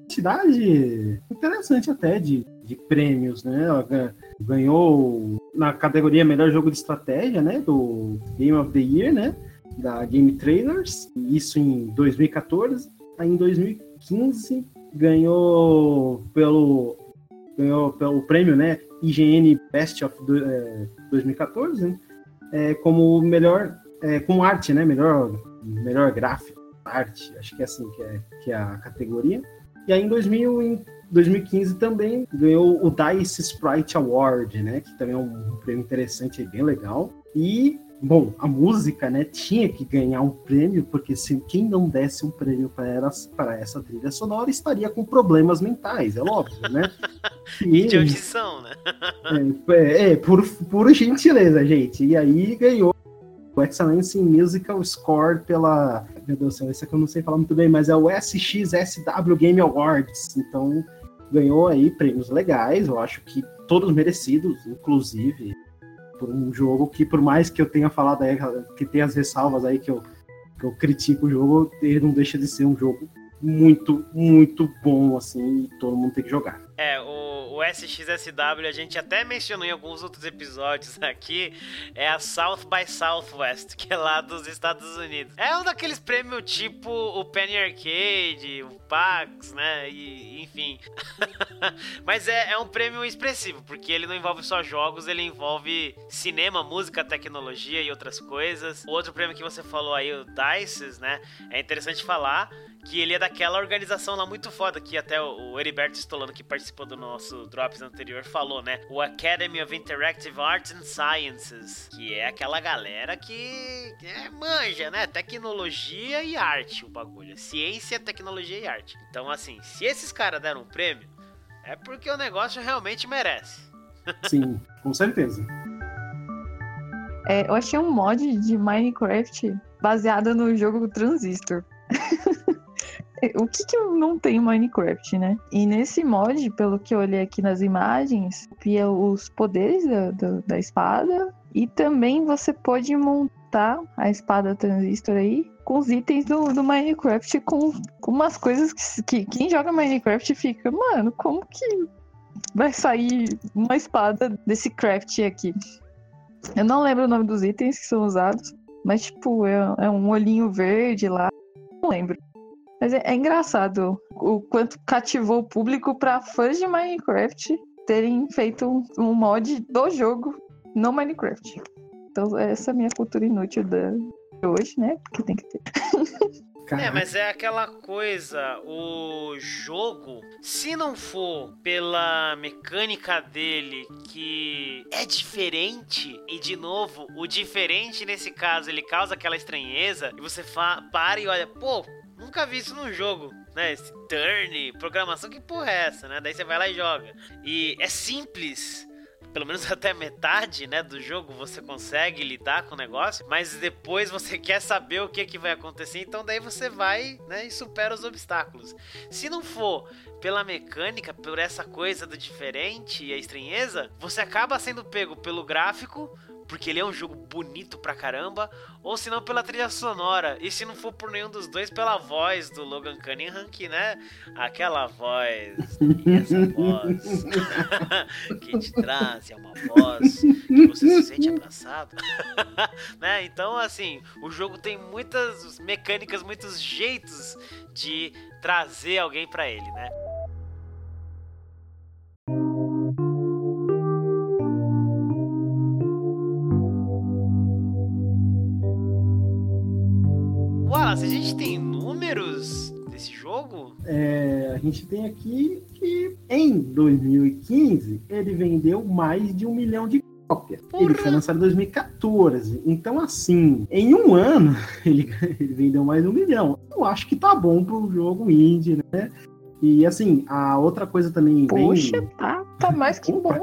[SPEAKER 2] quantidade interessante até de, de prêmios, né? Ganhou na categoria melhor jogo de estratégia, né? Do Game of the Year, né? Da Game Trailers. Isso em 2014. Aí em 2015 ganhou pelo ganhou pelo prêmio, né? IGN Best of do, é, 2014, né? É, como melhor, é, com arte, né? Melhor, melhor gráfico, arte, acho que é assim que é, que é a categoria. E aí em, 2000, em 2015 também ganhou o DICE Sprite Award, né? Que também é um prêmio interessante e bem legal. E Bom, a música, né, tinha que ganhar um prêmio, porque se quem não desse um prêmio para essa trilha sonora estaria com problemas mentais, é óbvio, né? *laughs*
[SPEAKER 1] E, de audição, né?
[SPEAKER 2] é, *laughs* é, é, por, por gentileza, gente. E aí ganhou o Excellence in Musical Score pela. Meu Deus do céu, esse aqui eu não sei falar muito bem, mas é o SXSW Game Awards. Então ganhou aí prêmios legais, eu acho que todos merecidos, inclusive por um jogo que, por mais que eu tenha falado aí, que tem as ressalvas aí que eu, que eu critico o jogo, ele não deixa de ser um jogo muito, muito bom, assim, e todo mundo tem que jogar.
[SPEAKER 1] É, o, o SXSW a gente até mencionou em alguns outros episódios aqui, é a South by Southwest, que é lá dos Estados Unidos. É um daqueles prêmios tipo o Penny Arcade, o PAX, né? E, enfim. *laughs* Mas é, é um prêmio expressivo, porque ele não envolve só jogos, ele envolve cinema, música, tecnologia e outras coisas. O outro prêmio que você falou aí, o Dices, né? É interessante falar que ele é daquela organização lá muito foda que até o Heriberto Stolano que participou do nosso Drops anterior falou, né? O Academy of Interactive Arts and Sciences, que é aquela galera que é, manja, né? Tecnologia e arte o bagulho. Ciência, tecnologia e arte. Então, assim, se esses caras deram um prêmio, é porque o negócio realmente merece. *laughs*
[SPEAKER 2] Sim, com certeza.
[SPEAKER 4] É, eu achei um mod de Minecraft baseado no jogo Transistor. *laughs* o que, que não tenho Minecraft, né? E nesse mod, pelo que eu olhei aqui nas imagens, via os poderes da, da, da espada e também você pode montar a espada transistor aí com os itens do, do Minecraft, com, com umas coisas que, que quem joga Minecraft fica, mano, como que vai sair uma espada desse craft aqui? Eu não lembro o nome dos itens que são usados, mas tipo, é, é um olhinho verde lá, não lembro. Mas é, é engraçado o quanto cativou o público para fãs de Minecraft terem feito um, um, mod do jogo no Minecraft. Então, essa é a minha cultura inútil da, de hoje, né? Porque tem que ter. *laughs*
[SPEAKER 1] É, mas é aquela coisa, o jogo, se não for pela mecânica dele que é diferente, e de novo, o diferente nesse caso ele causa aquela estranheza, e você para e olha, pô, nunca vi isso num jogo, né? Esse turn, programação, que porra é essa, né? Daí você vai lá e joga. E é simples. Pelo menos *laughs* até metade, né, do jogo você consegue lidar com o negócio, mas depois você *laughs* quer saber o que, que vai acontecer, então daí você vai, né, e supera os obstáculos. Se não for pela mecânica, por essa coisa do diferente e a estranheza, você acaba sendo pego pelo gráfico, porque ele é um jogo bonito pra caramba, ou se não pela trilha sonora, e se não for por nenhum dos dois, pela voz do Logan Cunningham, que, né, aquela voz, essa voz *laughs* que te traz, é uma voz que você se sente abraçado, *laughs* né, então, assim, o jogo tem muitas mecânicas, muitos jeitos de trazer alguém para ele, né.
[SPEAKER 2] É, a gente tem aqui que em 2015 ele vendeu mais de um milhão de cópias. Ele foi lançado em 2014. Então, assim, em um ano *laughs* ele, ele vendeu mais de um milhão. Eu acho que tá bom pro jogo indie, né? E assim, a outra coisa também.
[SPEAKER 4] Poxa, bem... tá, tá mais que bom.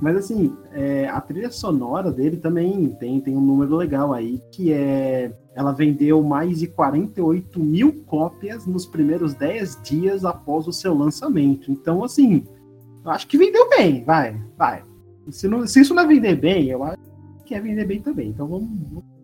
[SPEAKER 2] Mas assim, é, a trilha sonora dele também tem, tem um número legal aí, que é. Ela vendeu mais de 48 mil cópias nos primeiros 10 dias após o seu lançamento. Então, assim, eu acho que vendeu bem, vai, vai. Se, não, se isso não é vender bem, eu acho que é vender bem também. Então vamos,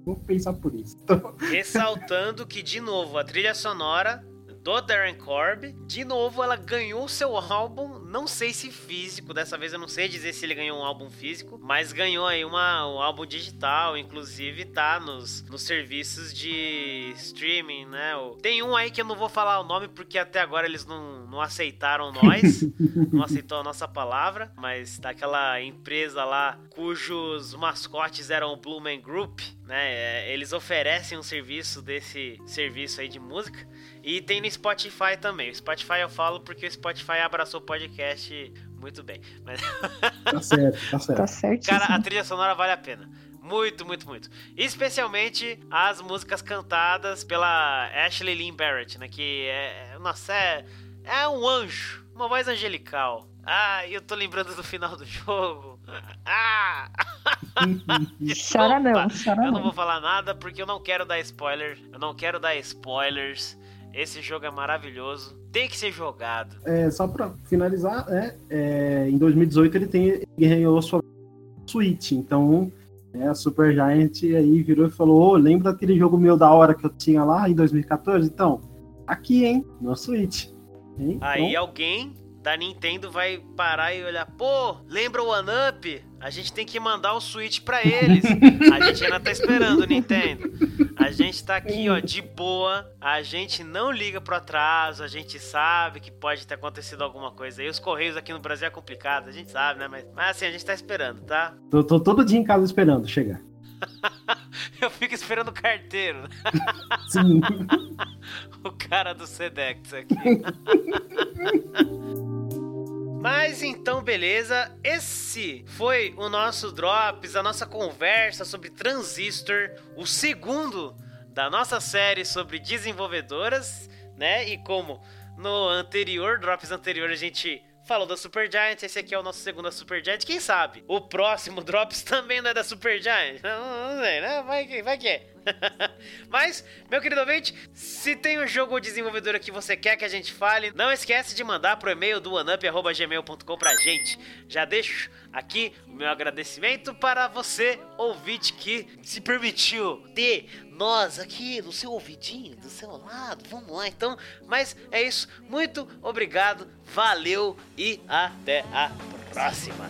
[SPEAKER 2] vamos pensar por isso. Então...
[SPEAKER 1] Ressaltando que, de novo, a trilha sonora do Darren Corb. De novo, ela ganhou seu álbum, não sei se físico, dessa vez eu não sei dizer se ele ganhou um álbum físico, mas ganhou aí uma, um álbum digital, inclusive tá nos, nos serviços de streaming, né? Tem um aí que eu não vou falar o nome porque até agora eles não, não aceitaram nós, *laughs* não aceitou a nossa palavra, mas daquela empresa lá cujos mascotes eram o Blue Man Group, né? É, eles oferecem um serviço desse serviço aí de música. E tem no Spotify também. O Spotify eu falo porque o Spotify abraçou o podcast muito bem. Mas... *laughs*
[SPEAKER 2] Tá certo, tá certo. Tá
[SPEAKER 4] certo.
[SPEAKER 1] Cara, a trilha sonora vale a pena. Muito, muito, muito. Especialmente as músicas cantadas pela Ashley Lynn Barrett, né? Que é. Nossa, é. É um anjo. Uma voz angelical. Ah, eu tô lembrando do final do jogo. Ah! *laughs*
[SPEAKER 4] chora não, chora
[SPEAKER 1] Eu não vou falar nada porque eu não quero dar spoiler. Eu não quero dar spoilers. Esse jogo é maravilhoso. Tem que ser jogado.
[SPEAKER 2] É, só pra finalizar, né, é, em 2018 ele, tem, ele ganhou a sua Switch. Então, é, a Super Giant aí virou e falou: oh, lembra daquele jogo meu da hora que eu tinha lá em 2014? Então, aqui, hein? No Switch.
[SPEAKER 1] Hein? Aí então... alguém da Nintendo vai parar e olhar, pô, lembra o One Up? A gente tem que mandar o Switch pra eles. A gente ainda tá esperando, Nintendo. A gente tá aqui, ó, de boa. A gente não liga pro atraso. A gente sabe que pode ter acontecido alguma coisa aí. Os Correios aqui no Brasil é complicado, a gente sabe, né? Mas, mas assim, a gente tá esperando, tá?
[SPEAKER 2] Tô, tô todo dia em casa esperando chegar. *laughs*
[SPEAKER 1] Eu fico esperando o carteiro. *laughs*
[SPEAKER 2] Sim. *laughs*
[SPEAKER 1] o cara do Sedex aqui. Mas então, beleza. Esse foi o nosso Drops, a nossa conversa sobre Transistor, o segundo da nossa série sobre desenvolvedoras, né? E como no anterior, Drops anterior, a gente falou da Super Giant, esse aqui é o nosso segundo da Super Giant. Quem sabe o próximo *laughs* Drops também não é da Super Giant? Não, não sei, né? Vai vai que é. *laughs* Mas, meu querido ouvinte, se tem um jogo ou desenvolvedora que você quer que a gente fale, não esquece de mandar pro e-mail do oneup.gmail.com pra gente. Já deixo aqui o meu agradecimento para você, ouvinte, que se permitiu ter nós aqui no seu ouvidinho, do seu lado. Vamos lá, então. Mas é isso. Muito obrigado, valeu e até a próxima.